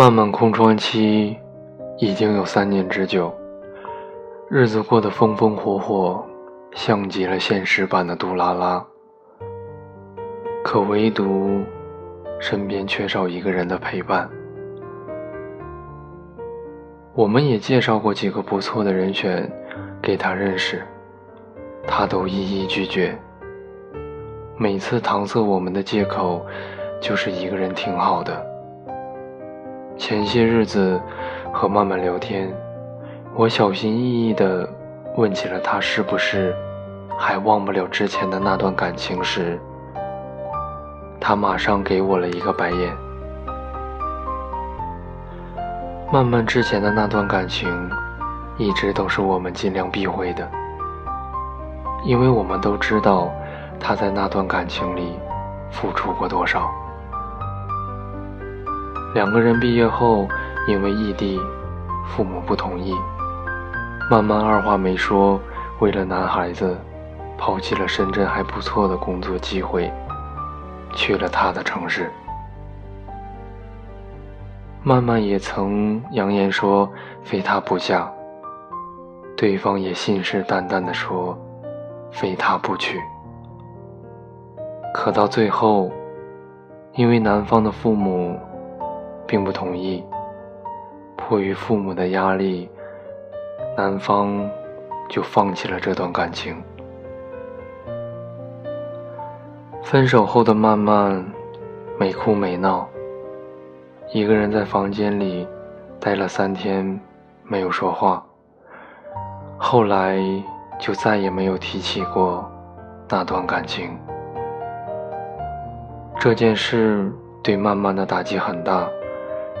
漫漫空窗期已经有三年之久，日子过得风风火火，像极了现实版的杜拉拉。可唯独身边缺少一个人的陪伴。我们也介绍过几个不错的人选给他认识，他都一一拒绝。每次搪塞我们的借口就是一个人挺好的。前些日子和曼曼聊天，我小心翼翼地问起了他是不是还忘不了之前的那段感情时，他马上给我了一个白眼。曼曼之前的那段感情，一直都是我们尽量避讳的，因为我们都知道他在那段感情里付出过多少。两个人毕业后，因为异地，父母不同意，慢慢二话没说，为了男孩子，抛弃了深圳还不错的工作机会，去了他的城市。曼曼也曾扬言说非他不嫁，对方也信誓旦旦地说非他不娶。可到最后，因为男方的父母。并不同意，迫于父母的压力，男方就放弃了这段感情。分手后的曼曼，没哭没闹，一个人在房间里待了三天，没有说话。后来就再也没有提起过那段感情。这件事对曼曼的打击很大。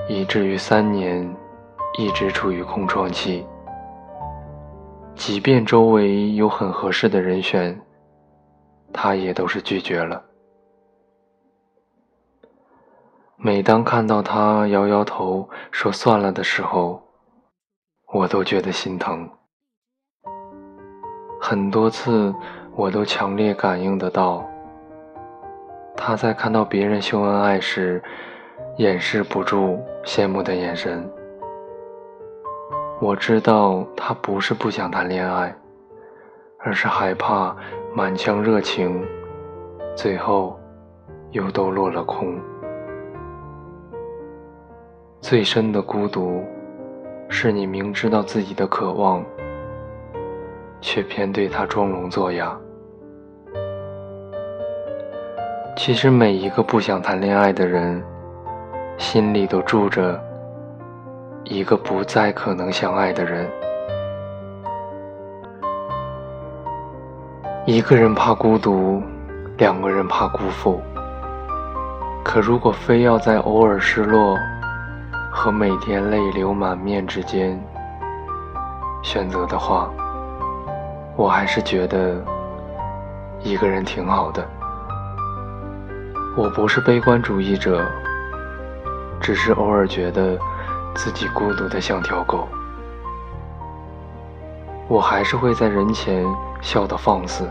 以至于三年一直处于空窗期，即便周围有很合适的人选，他也都是拒绝了。每当看到他摇摇头说算了的时候，我都觉得心疼。很多次，我都强烈感应得到，他在看到别人秀恩爱时。掩饰不住羡慕的眼神。我知道他不是不想谈恋爱，而是害怕满腔热情，最后又都落了空。最深的孤独，是你明知道自己的渴望，却偏对他装聋作哑。其实每一个不想谈恋爱的人。心里都住着一个不再可能相爱的人。一个人怕孤独，两个人怕辜负。可如果非要在偶尔失落和每天泪流满面之间选择的话，我还是觉得一个人挺好的。我不是悲观主义者。只是偶尔觉得自己孤独的像条狗，我还是会在人前笑得放肆。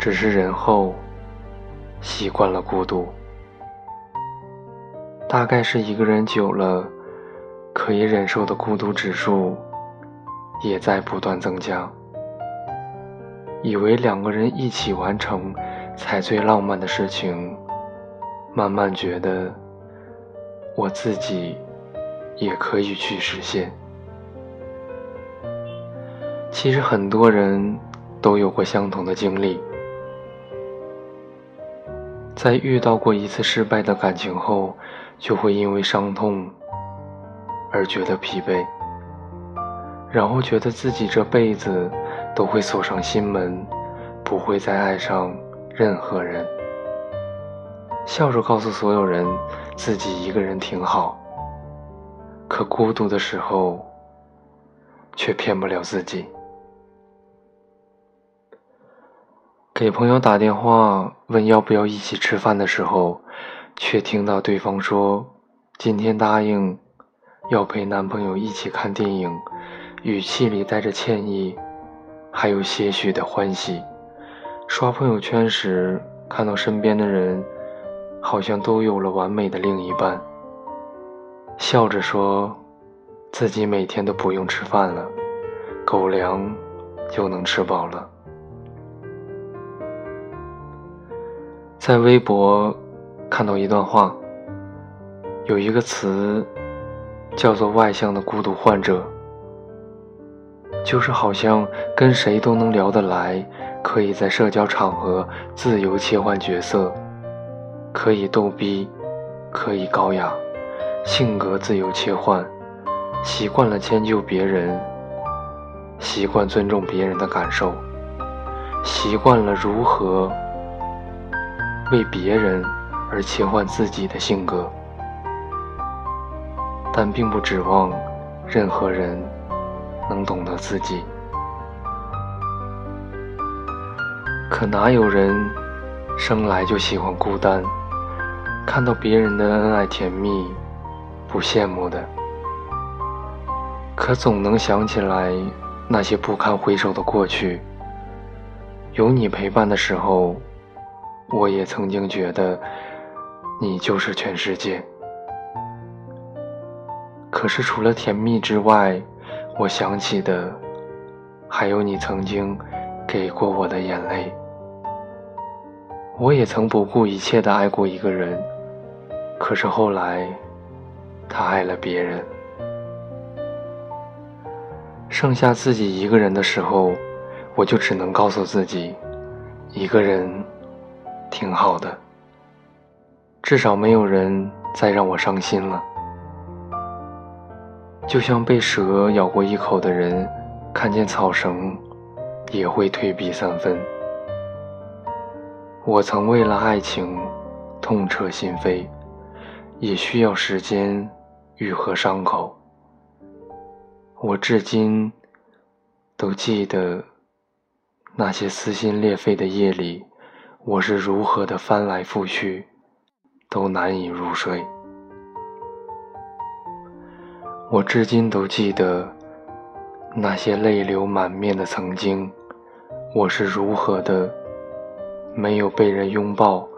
只是人后习惯了孤独，大概是一个人久了，可以忍受的孤独指数也在不断增加。以为两个人一起完成才最浪漫的事情。慢慢觉得，我自己也可以去实现。其实很多人都有过相同的经历，在遇到过一次失败的感情后，就会因为伤痛而觉得疲惫，然后觉得自己这辈子都会锁上心门，不会再爱上任何人。笑着告诉所有人，自己一个人挺好。可孤独的时候，却骗不了自己。给朋友打电话问要不要一起吃饭的时候，却听到对方说今天答应要陪男朋友一起看电影，语气里带着歉意，还有些许的欢喜。刷朋友圈时看到身边的人。好像都有了完美的另一半，笑着说自己每天都不用吃饭了，狗粮就能吃饱了。在微博看到一段话，有一个词叫做“外向的孤独患者”，就是好像跟谁都能聊得来，可以在社交场合自由切换角色，可以逗逼，可以高雅，性格自由切换，习惯了迁就别人，习惯尊重别人的感受，习惯了如何。为别人而切换自己的性格，但并不指望任何人能懂得自己。可哪有人生来就喜欢孤单？看到别人的恩爱甜蜜，不羡慕的？可总能想起来那些不堪回首的过去。有你陪伴的时候。我也曾经觉得你就是全世界，可是除了甜蜜之外，我想起的还有你曾经给过我的眼泪。我也曾不顾一切的爱过一个人，可是后来他爱了别人，剩下自己一个人的时候，我就只能告诉自己，一个人。挺好的，至少没有人再让我伤心了。就像被蛇咬过一口的人，看见草绳也会退避三分。我曾为了爱情痛彻心扉，也需要时间愈合伤口。我至今都记得那些撕心裂肺的夜里。我是如何的翻来覆去，都难以入睡。我至今都记得那些泪流满面的曾经，我是如何的没有被人拥抱，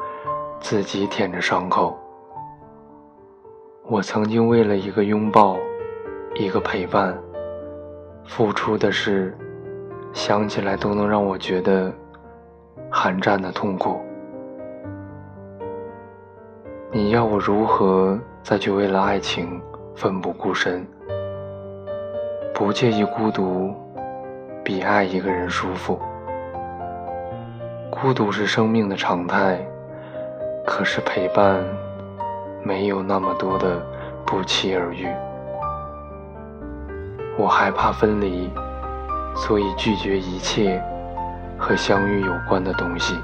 自己舔着伤口。我曾经为了一个拥抱，一个陪伴，付出的是想起来都能让我觉得。寒战的痛苦，你要我如何再去为了爱情奋不顾身？不介意孤独，比爱一个人舒服。孤独是生命的常态，可是陪伴没有那么多的不期而遇。我害怕分离，所以拒绝一切。和相遇有关的东西，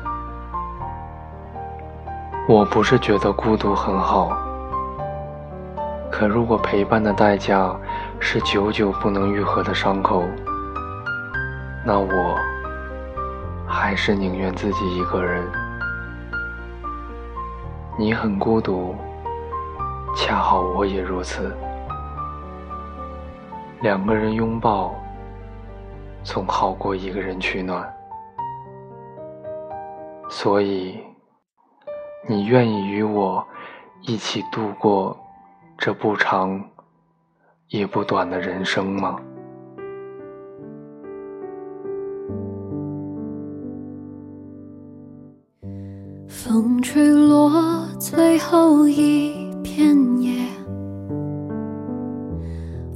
我不是觉得孤独很好，可如果陪伴的代价是久久不能愈合的伤口，那我还是宁愿自己一个人。你很孤独，恰好我也如此，两个人拥抱，总好过一个人取暖。所以，你愿意与我一起度过这不长也不短的人生吗？风吹落最后一片叶，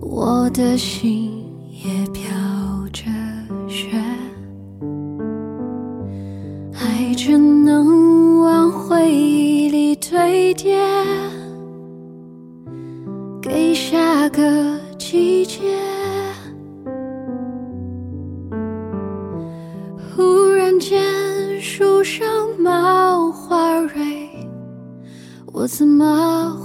我的心也飘着雪。爱只能往回忆里堆叠，给下个季节。忽然间树上冒花蕊，我怎么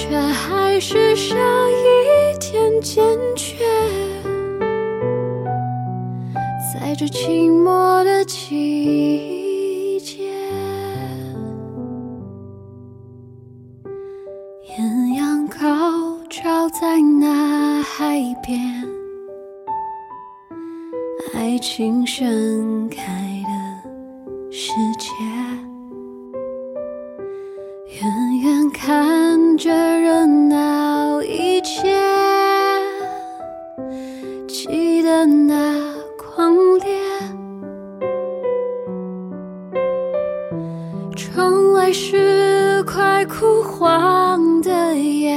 却还是少一点坚决，在这寂寞的季节。艳阳高照在那海边，爱情盛开的世界。远远看着热闹一切，记得那狂烈。窗外是快枯黄的叶，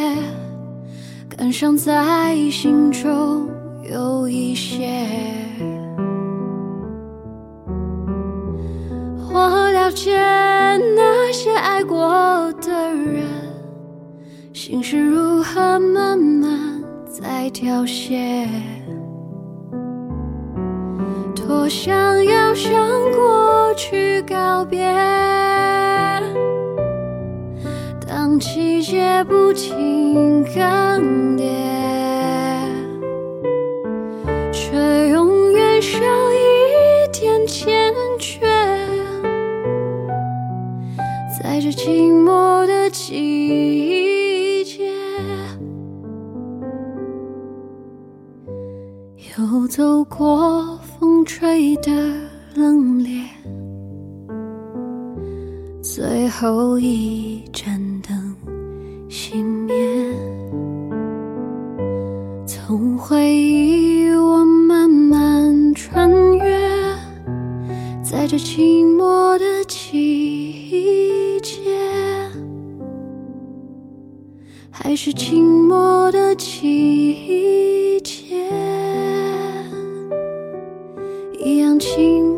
感伤在心中有一些。心是如何慢慢在凋谢。多想要向过去告别，当季节不停更迭，却永远少一点坚决。在这寂寞的季又走过风吹的冷冽，最后一盏灯熄灭，从回忆我慢慢穿越，在这寂寞的季节，还是寂寞的季节。一